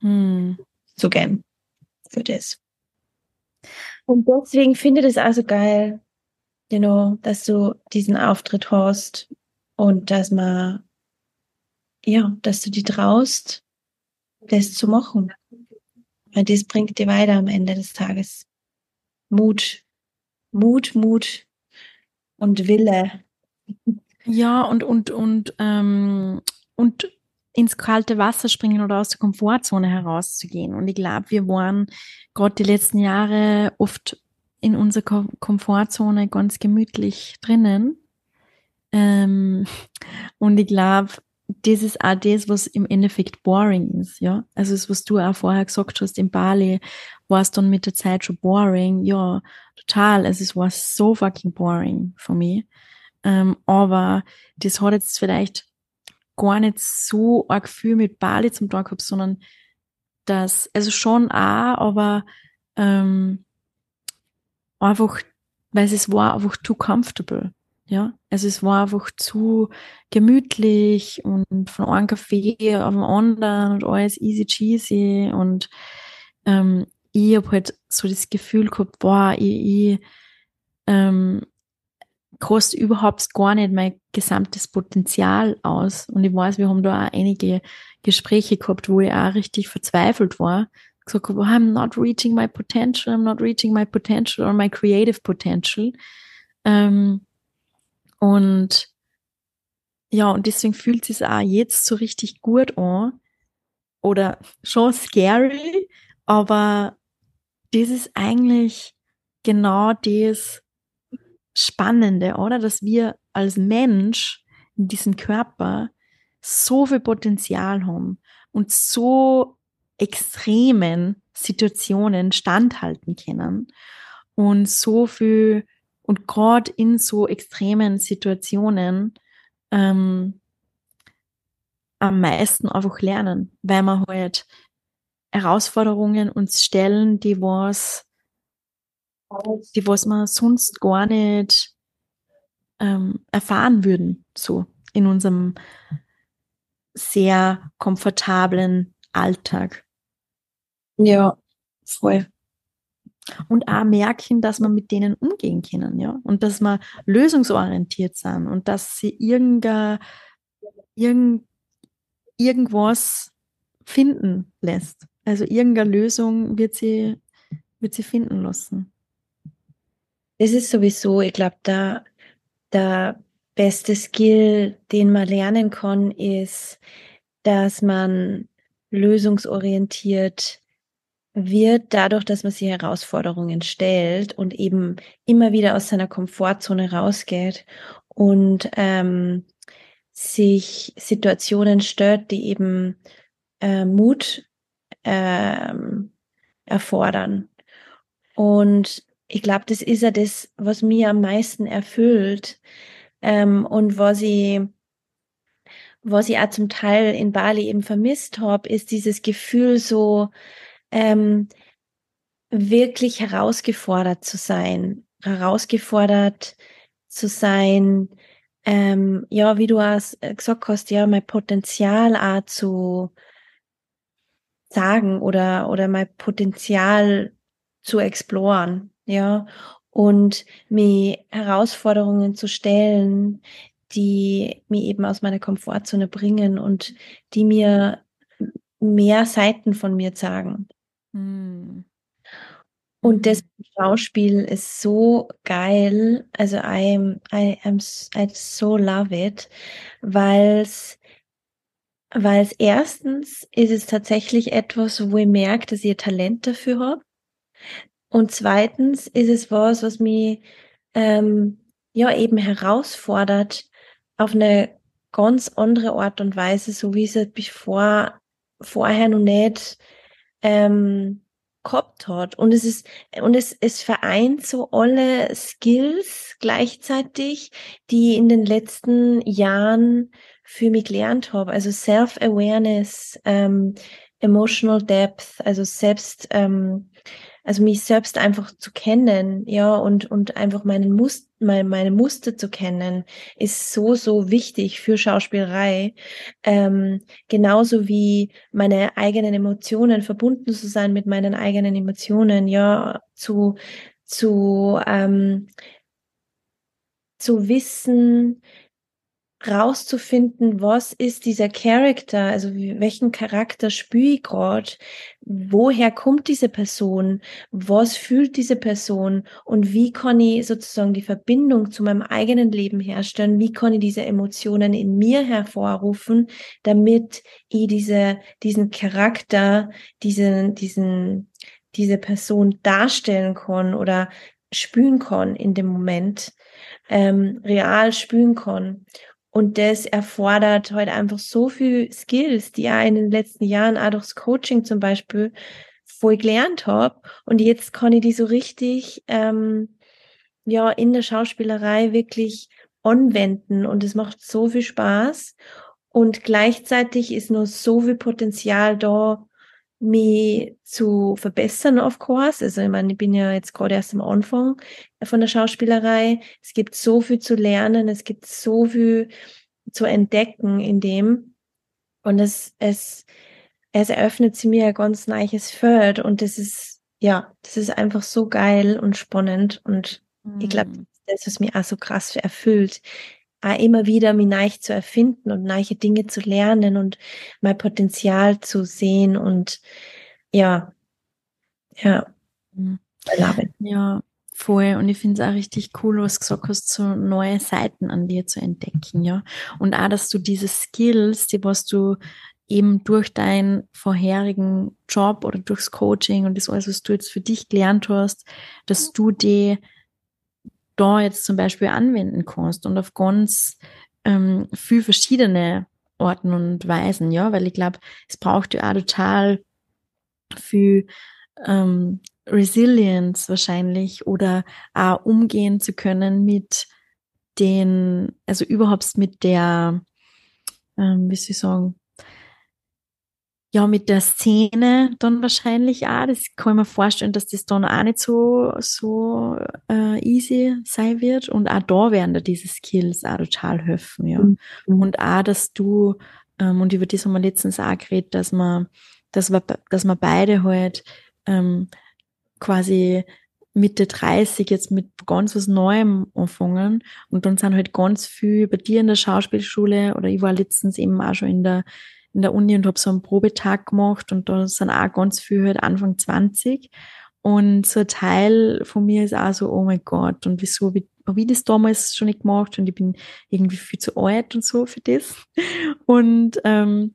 Hm.
zu gehen für das. Und deswegen finde ich das also geil, you know, dass du diesen Auftritt hast und dass man, ja, dass du die traust, das zu machen. Weil das bringt dir weiter am Ende des Tages. Mut, Mut, Mut und Wille.
Ja, und, und, und, ähm, und ins kalte Wasser springen oder aus der Komfortzone herauszugehen. Und ich glaube, wir waren gerade die letzten Jahre oft in unserer Komfortzone ganz gemütlich drinnen. Ähm, und ich glaube, das ist auch das, was im Endeffekt boring ist, ja. Also das, was du auch vorher gesagt hast, in Bali war es dann mit der Zeit schon boring, ja, total. Also es war so fucking boring für mich. Ähm, aber das hat jetzt vielleicht gar nicht so ein Gefühl mit Bali zum Tag gehabt, sondern das, also schon auch, aber ähm, einfach, weil es war einfach too comfortable. Ja, also es war einfach zu gemütlich und von einem Kaffee auf den anderen und alles easy cheesy und ähm, ich habe halt so das Gefühl gehabt, boah, ich, ich ähm, koste überhaupt gar nicht mein gesamtes Potenzial aus. Und ich weiß, wir haben da auch einige Gespräche gehabt, wo ich auch richtig verzweifelt war. Gesagt habe, I'm not reaching my potential, I'm not reaching my potential or my creative potential. Ähm, und ja, und deswegen fühlt es sich auch jetzt so richtig gut an. Oder schon scary, aber das ist eigentlich genau das Spannende, oder? Dass wir als Mensch in diesem Körper so viel Potenzial haben und so extremen Situationen standhalten können und so viel und gerade in so extremen Situationen ähm, am meisten einfach lernen, weil man halt Herausforderungen uns stellen, die was, die was man sonst gar nicht ähm, erfahren würden, so in unserem sehr komfortablen Alltag.
Ja, voll.
Und auch merken, dass man mit denen umgehen können, ja. Und dass man lösungsorientiert sind und dass sie irgendein, irgend, irgendwas finden lässt. Also irgendeine Lösung wird sie, wird sie finden lassen.
Das ist sowieso, ich glaube, da der beste Skill, den man lernen kann, ist, dass man lösungsorientiert wird dadurch, dass man sich Herausforderungen stellt und eben immer wieder aus seiner Komfortzone rausgeht und ähm, sich Situationen stört, die eben äh, Mut ähm, erfordern. Und ich glaube, das ist ja das, was mir am meisten erfüllt ähm, und was ich, was ich auch zum Teil in Bali eben vermisst habe, ist dieses Gefühl so ähm, wirklich herausgefordert zu sein, herausgefordert zu sein, ähm, ja, wie du auch gesagt hast, ja, mein Potenzial auch zu sagen oder, oder mein Potenzial zu exploren, ja, und mir Herausforderungen zu stellen, die mir eben aus meiner Komfortzone bringen und die mir mehr Seiten von mir sagen. Hm. Und das mhm. Schauspiel ist so geil. Also I, I, am, I so love it, weil es weil es erstens ist es tatsächlich etwas, wo ich merke, dass ich Talent dafür habe. Und zweitens ist es was, was mich ähm, ja eben herausfordert auf eine ganz andere Art und Weise, so wie es bevor vorher noch nicht ähm, gehabt hat. Und es ist, und es, es vereint so alle Skills gleichzeitig, die in den letzten Jahren für mich gelernt habe. Also Self-Awareness, ähm, Emotional Depth, also selbst, ähm, also mich selbst einfach zu kennen, ja, und, und einfach meinen Muster, meine, meine Muster zu kennen, ist so, so wichtig für Schauspielerei. Ähm, genauso wie meine eigenen Emotionen verbunden zu sein mit meinen eigenen Emotionen, ja, zu, zu, ähm, zu wissen, rauszufinden, was ist dieser Charakter, also welchen Charakter spüre ich gerade, woher kommt diese Person, was fühlt diese Person? Und wie kann ich sozusagen die Verbindung zu meinem eigenen Leben herstellen, wie kann ich diese Emotionen in mir hervorrufen, damit ich diese, diesen Charakter, diesen, diesen, diese Person darstellen kann oder spüren kann in dem Moment, ähm, real spüren kann. Und das erfordert heute halt einfach so viel Skills, die ich in den letzten Jahren auch durchs Coaching zum Beispiel voll gelernt habe. Und jetzt kann ich die so richtig ähm, ja in der Schauspielerei wirklich anwenden. Und es macht so viel Spaß. Und gleichzeitig ist noch so viel Potenzial da, mich zu verbessern, of course. Also ich meine, ich bin ja jetzt gerade erst am Anfang von der Schauspielerei. Es gibt so viel zu lernen, es gibt so viel zu entdecken in dem. Und es, es, es eröffnet sie mir ein ganz neues Feld und das ist, ja, das ist einfach so geil und spannend und mhm. ich glaube, das, was mich auch so krass erfüllt, auch immer wieder mich neu zu erfinden und neue Dinge zu lernen und mein Potenzial zu sehen und ja, ja,
mhm. Ja, voll. Und ich finde es auch richtig cool, was du gesagt hast, so neue Seiten an dir zu entdecken, ja. Und auch, dass du diese Skills, die was du eben durch deinen vorherigen Job oder durchs Coaching und das alles, was du jetzt für dich gelernt hast, dass du die da jetzt zum Beispiel anwenden kannst und auf ganz ähm, viel verschiedene Orten und Weisen, ja, weil ich glaube, es braucht ja auch total viel ähm, Resilience wahrscheinlich oder auch umgehen zu können mit den, also überhaupt mit der, ähm, wie soll ich sagen, ja, mit der Szene dann wahrscheinlich auch. Das kann ich mir vorstellen, dass das dann auch nicht so, so äh, easy sein wird. Und auch da werden dir diese Skills auch total helfen, ja. Mhm. Und auch, dass du, ähm, und über das haben wir letztens auch geredet, dass man, dass wir, dass wir beide halt ähm, quasi Mitte 30 jetzt mit ganz was Neuem anfangen. Und dann sind halt ganz viel bei dir in der Schauspielschule oder ich war letztens eben auch schon in der in der Uni und habe so einen Probetag gemacht und da sind auch ganz viele halt Anfang 20. Und so ein Teil von mir ist auch so, oh mein Gott, und wieso habe ich das damals schon nicht gemacht und ich bin irgendwie viel zu alt und so für das. Und, ähm,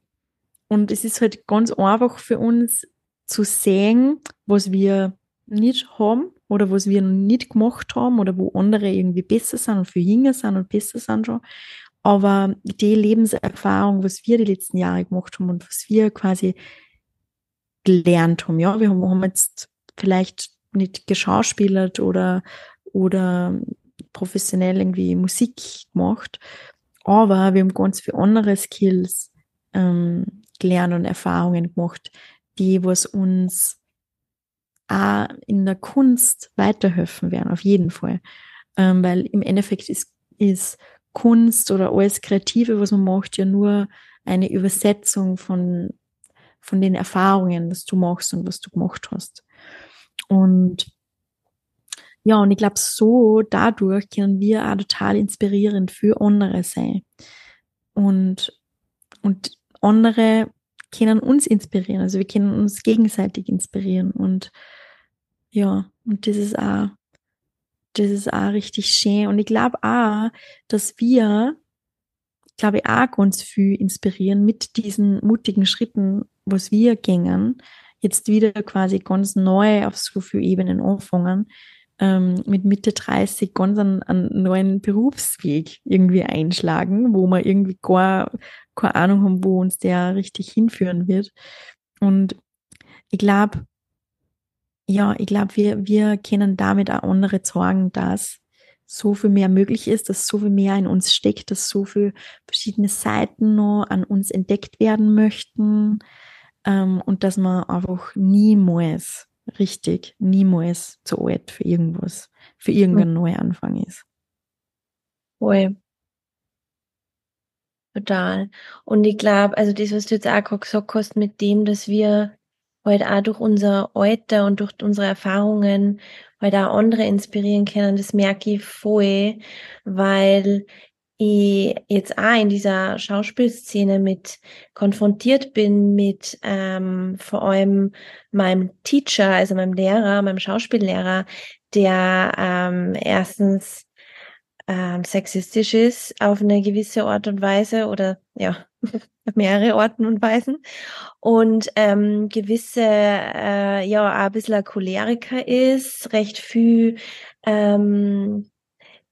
und es ist halt ganz einfach für uns zu sehen, was wir nicht haben oder was wir noch nicht gemacht haben oder wo andere irgendwie besser sind und viel jünger sind und besser sind schon. Aber die Lebenserfahrung, was wir die letzten Jahre gemacht haben und was wir quasi gelernt haben, ja, wir haben, jetzt vielleicht nicht geschauspielert oder, oder professionell irgendwie Musik gemacht, aber wir haben ganz viele andere Skills ähm, gelernt und Erfahrungen gemacht, die was uns auch in der Kunst weiterhelfen werden, auf jeden Fall. Ähm, weil im Endeffekt ist, ist Kunst oder alles Kreative, was man macht, ja nur eine Übersetzung von, von den Erfahrungen, was du machst und was du gemacht hast. Und ja, und ich glaube, so dadurch können wir auch total inspirierend für andere sein. Und, und andere können uns inspirieren. Also wir können uns gegenseitig inspirieren. Und ja, und das ist auch das ist auch richtig schön. Und ich glaube auch, dass wir, glaube ich, auch ganz viel inspirieren mit diesen mutigen Schritten, was wir gängen, jetzt wieder quasi ganz neu auf so viele Ebenen anfangen, ähm, mit Mitte 30 ganz einen, einen neuen Berufsweg irgendwie einschlagen, wo wir irgendwie gar keine Ahnung haben, wo uns der richtig hinführen wird. Und ich glaube, ja, ich glaube, wir, wir können damit auch andere sagen, dass so viel mehr möglich ist, dass so viel mehr in uns steckt, dass so viele verschiedene Seiten noch an uns entdeckt werden möchten ähm, und dass man einfach niemals, richtig, niemals zu alt für irgendwas, für irgendeinen mhm. Neuanfang ist.
Voll. Total. Und ich glaube, also das, was du jetzt auch gesagt hast, mit dem, dass wir halt auch durch unser Alter und durch unsere Erfahrungen halt auch andere inspirieren können, das merke ich voll, weil ich jetzt auch in dieser Schauspielszene mit konfrontiert bin mit ähm, vor allem meinem Teacher, also meinem Lehrer, meinem Schauspiellehrer, der ähm, erstens ähm, sexistisch ist auf eine gewisse Art und Weise oder ja, mehrere Arten und Weisen und ähm, gewisse, äh, ja, auch ein bisschen Choleriker ist, recht viel ähm,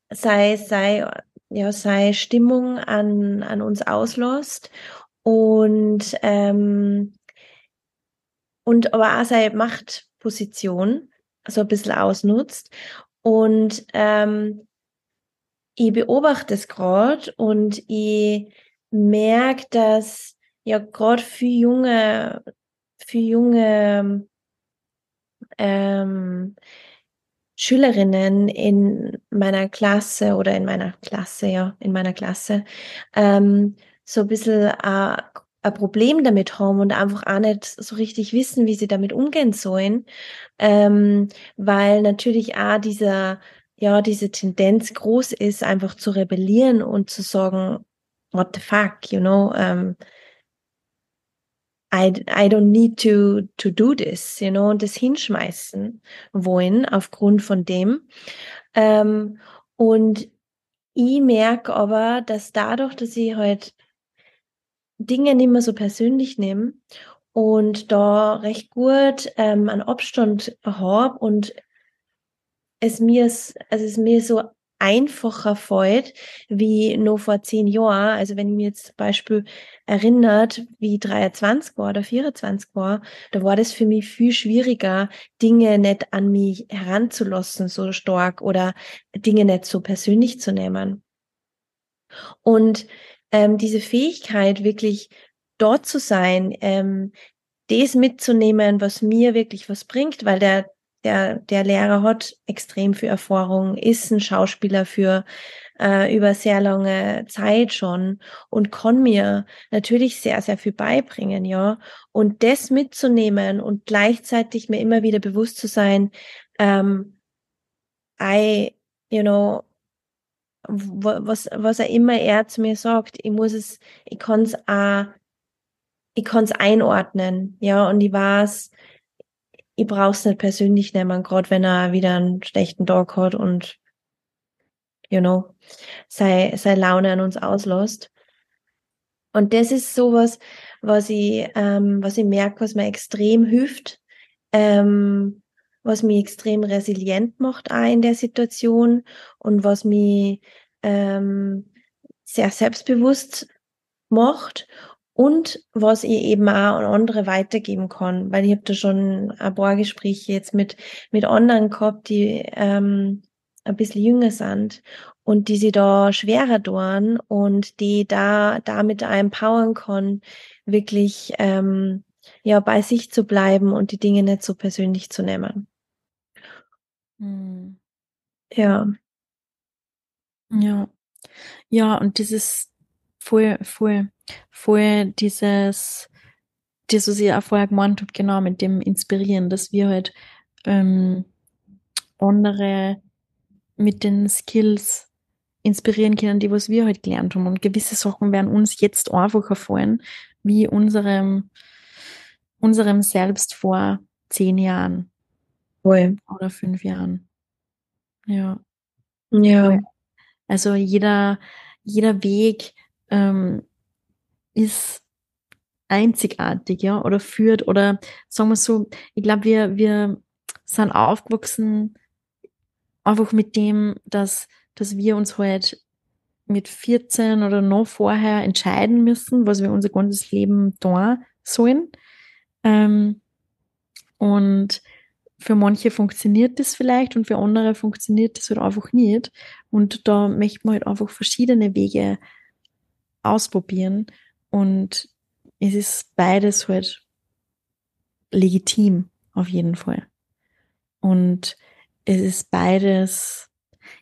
sei, sei, ja, sei Stimmung an, an uns auslässt und, ähm, und aber auch seine Machtposition so ein bisschen ausnutzt. Und ähm, ich beobachte es gerade und ich merke, dass ja gerade für junge, für junge ähm, Schülerinnen in meiner Klasse oder in meiner Klasse, ja, in meiner Klasse, ähm, so ein bisschen äh, ein Problem damit haben und einfach auch nicht so richtig wissen, wie sie damit umgehen sollen, ähm, weil natürlich auch dieser, ja, diese Tendenz groß ist, einfach zu rebellieren und zu sagen, what the fuck, you know, um, ähm, I, I don't need to, to do this, you know, und das hinschmeißen wollen aufgrund von dem. Ähm, und ich merke aber, dass dadurch, dass ich halt Dinge nicht mehr so persönlich nehme und da recht gut ähm, einen Abstand habe und es mir, also es mir so einfacher fällt wie nur vor zehn Jahren. Also wenn ich mir jetzt zum Beispiel erinnert, wie 23 war oder 24 war, da war das für mich viel schwieriger, Dinge nicht an mich heranzulassen so stark oder Dinge nicht so persönlich zu nehmen. Und ähm, diese Fähigkeit, wirklich dort zu sein, ähm, das mitzunehmen, was mir wirklich was bringt, weil der der, der Lehrer hat extrem viel Erfahrung, ist ein Schauspieler für äh, über sehr lange Zeit schon und kann mir natürlich sehr, sehr viel beibringen, ja. Und das mitzunehmen und gleichzeitig mir immer wieder bewusst zu sein, ähm, I, you know, was, was er immer er zu mir sagt, ich muss es, ich kann es ich kann es einordnen, ja, und ich weiß, ich brauch's nicht persönlich nehmen, gerade wenn er wieder einen schlechten Tag hat und you know, sei, sei Laune an uns auslässt. Und das ist sowas, was ich, ähm, was ich merke, was mir extrem hilft, ähm, was mich extrem resilient macht auch in der Situation und was mich ähm, sehr selbstbewusst macht und was ich eben auch an andere weitergeben kann, weil ich habe da schon ein paar Gespräche jetzt mit, mit anderen gehabt, die ähm, ein bisschen jünger sind und die sie da schwerer tun und die da damit empowern kann, wirklich ähm, ja bei sich zu bleiben und die Dinge nicht so persönlich zu nehmen. Hm. Ja.
Ja. Ja, und dieses voll, voll voll dieses, das, was ich auch vorher gemeint habe, genau, mit dem Inspirieren, dass wir halt ähm, andere mit den Skills inspirieren können, die was wir halt gelernt haben. Und gewisse Sachen werden uns jetzt einfacher fallen, wie unserem, unserem Selbst vor zehn Jahren.
Voll.
Oder fünf Jahren. Ja.
Ja.
Also jeder, jeder Weg ähm, ist einzigartig, ja, oder führt, oder sagen wir so, ich glaube, wir, wir sind aufgewachsen einfach mit dem, dass, dass wir uns halt mit 14 oder noch vorher entscheiden müssen, was wir unser ganzes Leben tun sollen. Ähm, und für manche funktioniert das vielleicht und für andere funktioniert das halt einfach nicht. Und da möchte man halt einfach verschiedene Wege ausprobieren und es ist beides halt legitim, auf jeden Fall. Und es ist beides,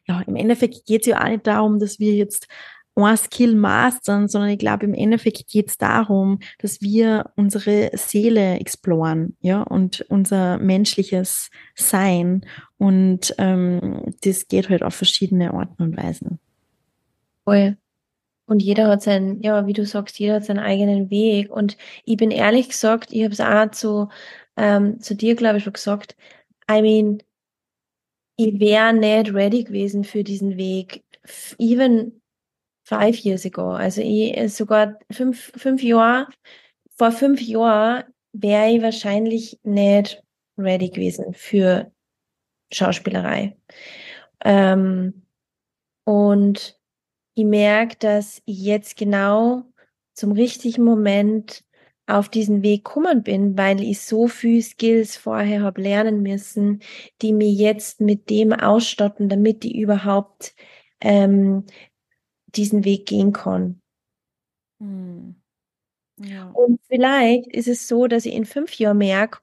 ja, im Endeffekt geht es ja auch nicht darum, dass wir jetzt ein Skill mastern, sondern ich glaube, im Endeffekt geht es darum, dass wir unsere Seele exploren, ja, und unser menschliches Sein. Und ähm, das geht halt auf verschiedene Arten und Weisen.
Voll. Und jeder hat seinen, ja, wie du sagst, jeder hat seinen eigenen Weg. Und ich bin ehrlich gesagt, ich habe es auch zu, ähm, zu dir, glaube ich, schon gesagt, I mean, ich wäre nicht ready gewesen für diesen Weg. Even five years ago. Also ich sogar fünf, fünf Jahre, vor fünf Jahren wäre ich wahrscheinlich nicht ready gewesen für Schauspielerei. Ähm, und ich merke, dass ich jetzt genau zum richtigen Moment auf diesen Weg gekommen bin, weil ich so viel Skills vorher habe lernen müssen, die mir jetzt mit dem ausstatten, damit ich überhaupt ähm, diesen Weg gehen kann. Hm. Ja. Und vielleicht ist es so, dass ich in fünf Jahren merke,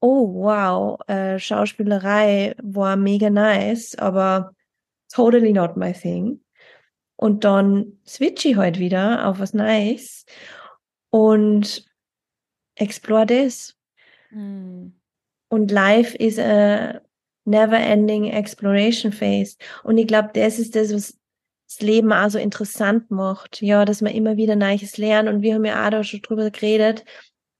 oh wow, äh, Schauspielerei war mega nice, aber totally not my thing. Und dann switch ich halt wieder auf was Nice und explore das. Mm. Und life is a never ending exploration phase. Und ich glaube, das ist das, was das Leben auch so interessant macht. Ja, dass man immer wieder Neues lernen. Und wir haben ja auch da schon drüber geredet,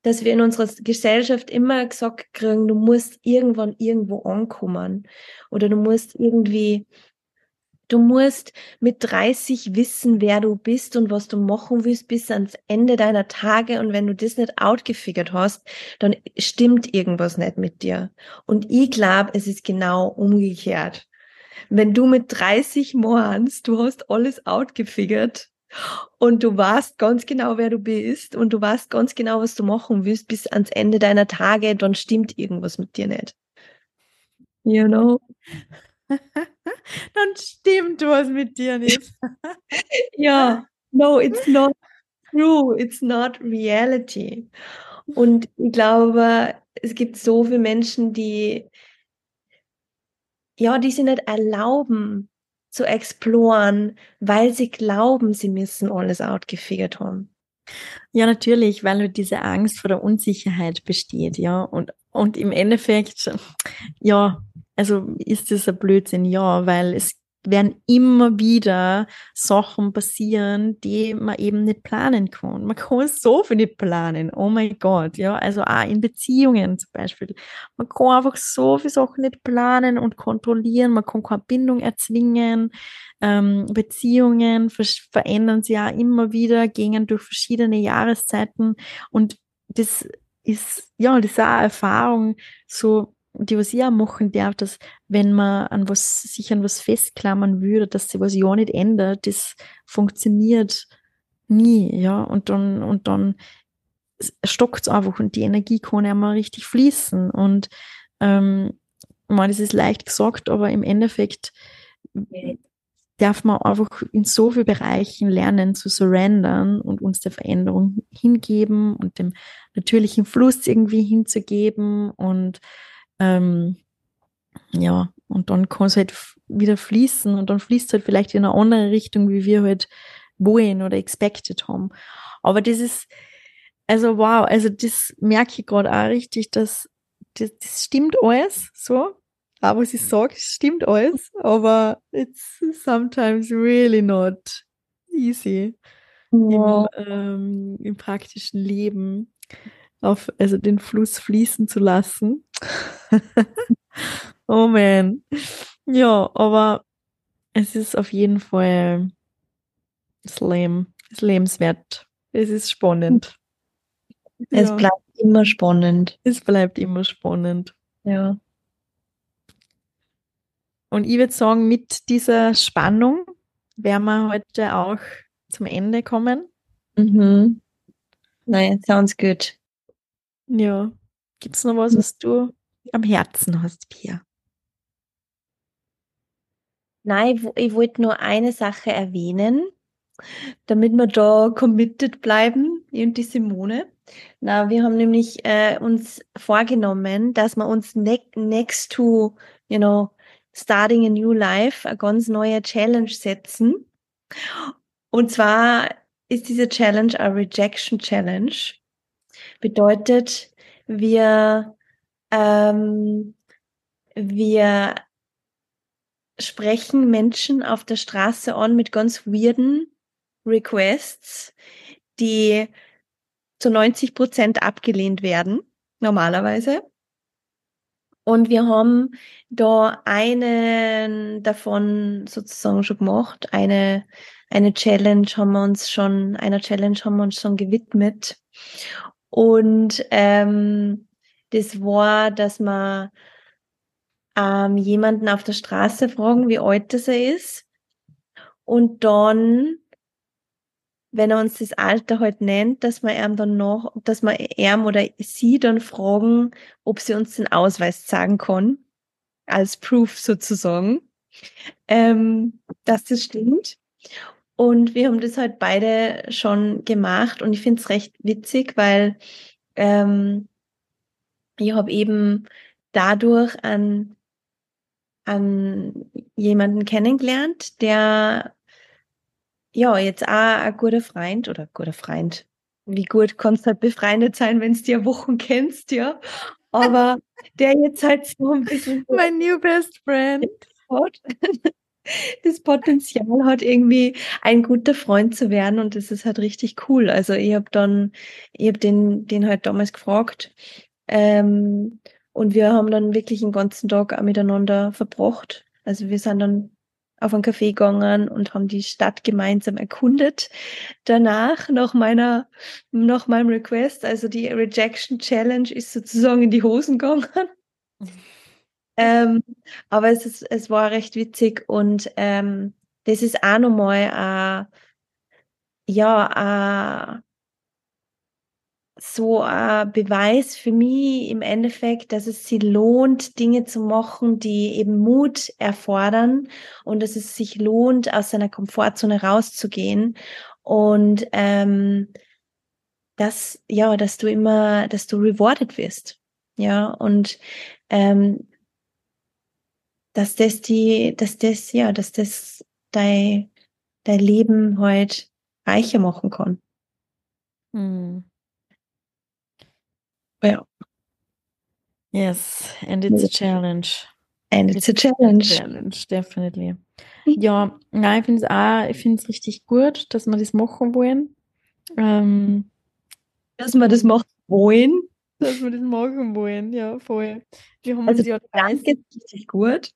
dass wir in unserer Gesellschaft immer gesagt kriegen, du musst irgendwann irgendwo ankommen. Oder du musst irgendwie Du musst mit 30 wissen, wer du bist und was du machen willst bis ans Ende deiner Tage. Und wenn du das nicht outgefigert hast, dann stimmt irgendwas nicht mit dir. Und ich glaube, es ist genau umgekehrt. Wenn du mit 30 meinst, du hast alles outgefigert und du weißt ganz genau, wer du bist und du weißt ganz genau, was du machen willst bis ans Ende deiner Tage, dann stimmt irgendwas mit dir nicht. You know?
Dann stimmt was mit dir nicht.
ja, no, it's not true, it's not reality. Und ich glaube, es gibt so viele Menschen, die ja, die sie nicht erlauben zu exploren, weil sie glauben, sie müssen alles outgefigert haben.
Ja, natürlich, weil halt diese Angst vor der Unsicherheit besteht, ja. Und, und im Endeffekt, ja, also ist das ein Blödsinn, ja, weil es werden immer wieder Sachen passieren, die man eben nicht planen kann. Man kann so viel nicht planen. Oh mein Gott, ja. Also auch in Beziehungen zum Beispiel. Man kann einfach so viele Sachen nicht planen und kontrollieren. Man kann keine Bindung erzwingen. Ähm, Beziehungen ver verändern sich ja immer wieder, gehen durch verschiedene Jahreszeiten. Und das ist, ja, das ist auch eine Erfahrung, so die was ich auch machen darf, dass wenn man an was, sich an was festklammern würde, dass sich was ja nicht ändert, das funktioniert nie, ja, und dann, und dann stockt es einfach und die Energie kann ja mal richtig fließen. Und, ähm, man, das ist leicht gesagt, aber im Endeffekt darf man einfach in so vielen Bereichen lernen zu surrendern und uns der Veränderung hingeben und dem natürlichen Fluss irgendwie hinzugeben und ähm, ja, und dann kann es halt wieder fließen und dann fließt es halt vielleicht in eine andere Richtung, wie wir halt wollen oder expected haben. Aber das ist, also wow, also das merke ich gerade auch richtig, dass das, das stimmt alles so. Aber was ich sage, stimmt alles, aber it's sometimes really not easy wow. im, ähm, im praktischen Leben auf, also den Fluss fließen zu lassen. oh man. Ja, aber es ist auf jeden Fall Leben, das lebenswert. Es ist spannend.
Es ja. bleibt immer spannend.
Es bleibt immer spannend.
Ja.
Und ich würde sagen, mit dieser Spannung werden wir heute auch zum Ende kommen.
Mhm. Nein, sounds good.
Ja. Gibt es noch was, was du am Herzen hast, Pia?
Nein, ich wollte nur eine Sache erwähnen, damit wir da committed bleiben, ich und die Simone. Na, wir haben nämlich äh, uns vorgenommen, dass wir uns ne next to, you know, starting a new life, eine ganz neue Challenge setzen. Und zwar ist diese Challenge eine Rejection Challenge. Bedeutet, wir, ähm, wir sprechen Menschen auf der Straße an mit ganz weirden Requests, die zu 90 Prozent abgelehnt werden, normalerweise. Und wir haben da einen davon sozusagen schon gemacht. Eine, eine Challenge haben wir uns schon, einer Challenge haben wir uns schon gewidmet. Und ähm, das war, dass wir ähm, jemanden auf der Straße fragen, wie alt das er ist. Und dann, wenn er uns das Alter halt nennt, dass wir ihm dann noch, dass wir ihm oder sie dann fragen, ob sie uns den Ausweis sagen kann. Als Proof sozusagen. Ähm, dass das stimmt. Und wir haben das halt beide schon gemacht und ich finde es recht witzig, weil ähm, ich habe eben dadurch an, an jemanden kennengelernt, der ja jetzt auch ein guter Freund oder guter Freund. Wie gut kannst du halt befreundet sein, wenn du dir Wochen kennst, ja. Aber der jetzt halt so ein bisschen.
My new best friend.
Das Potenzial hat, irgendwie ein guter Freund zu werden und das ist halt richtig cool. Also ich habe dann, ich habe den, den halt damals gefragt, ähm, und wir haben dann wirklich den ganzen Tag auch miteinander verbracht. Also wir sind dann auf einen Café gegangen und haben die Stadt gemeinsam erkundet. Danach, nach meiner, nach meinem Request, also die Rejection Challenge ist sozusagen in die Hosen gegangen. ähm, aber es ist, es war recht witzig und ähm, das ist auch nochmal, äh, ja, äh, so ein Beweis für mich im Endeffekt, dass es sich lohnt, Dinge zu machen, die eben Mut erfordern und dass es sich lohnt, aus seiner Komfortzone rauszugehen. Und ähm, dass ja, dass du immer, dass du rewarded wirst, ja und ähm, dass das die, dass das ja, dass das dein dein Leben halt reicher machen kann.
Hm.
Ja.
Yes, and it's a challenge.
And it's a challenge.
Challenge, definitely. Ja, nein, ich finde es auch, ich finde es richtig gut, dass wir das machen wollen. Ähm,
dass wir das machen wollen.
Dass wir das machen wollen, ja, voll.
Wir haben also uns ja Gedanke ist richtig gut.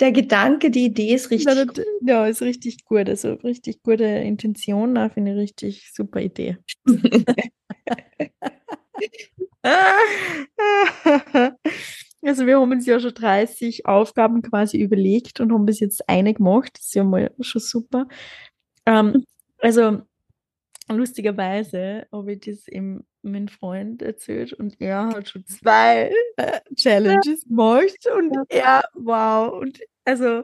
Der Gedanke, die Idee ist richtig
ja, das, ja, ist richtig gut. Also richtig gute Intention, da finde ich richtig super Idee. Also wir haben uns ja schon 30 Aufgaben quasi überlegt und haben bis jetzt eine gemacht. Das ist ja mal schon super. Ähm, also lustigerweise habe ich das eben meinem Freund erzählt und er hat schon zwei äh, Challenges gemacht und er, wow. Und also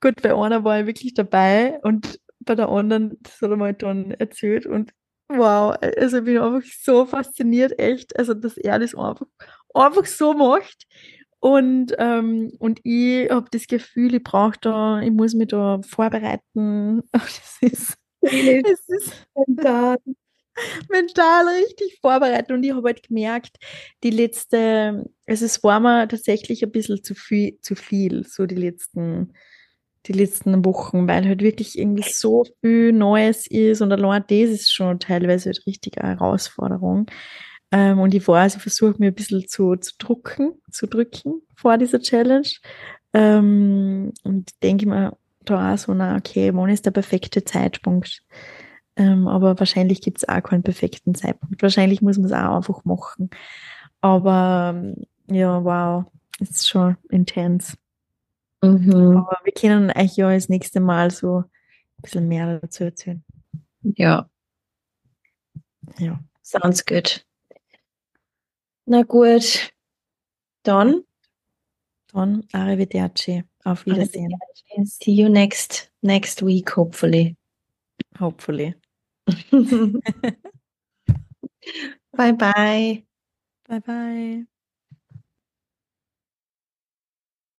gut, bei einer war er wirklich dabei und bei der anderen, das hat er mal dann erzählt und Wow, also ich bin einfach so fasziniert, echt, also dass er das einfach, einfach so macht. Und, ähm, und ich habe das Gefühl, ich brauche da, ich muss mich da vorbereiten. Das ist, das ist mental, mental richtig vorbereitet. Und ich habe halt gemerkt, die letzte, also es war mir tatsächlich ein bisschen zu viel, zu viel, so die letzten die letzten Wochen, weil halt wirklich irgendwie so viel Neues ist und allein das ist schon teilweise halt richtig eine Herausforderung. Ähm, und ich weiß, ich versuche mir ein bisschen zu, zu drucken, zu drücken vor dieser Challenge. Ähm, und denke mir da auch so, na, okay, wann ist der perfekte Zeitpunkt? Ähm, aber wahrscheinlich gibt es auch keinen perfekten Zeitpunkt. Wahrscheinlich muss man es auch einfach machen. Aber ja, wow, ist schon intens. Mhm. Aber wir können euch ja das nächste Mal so ein bisschen mehr dazu erzählen.
Ja. Ja. Sounds good. Na gut. Dann.
Dann arrivederci. Auf Wiedersehen.
See you next next week, hopefully.
Hopefully.
bye bye.
Bye bye.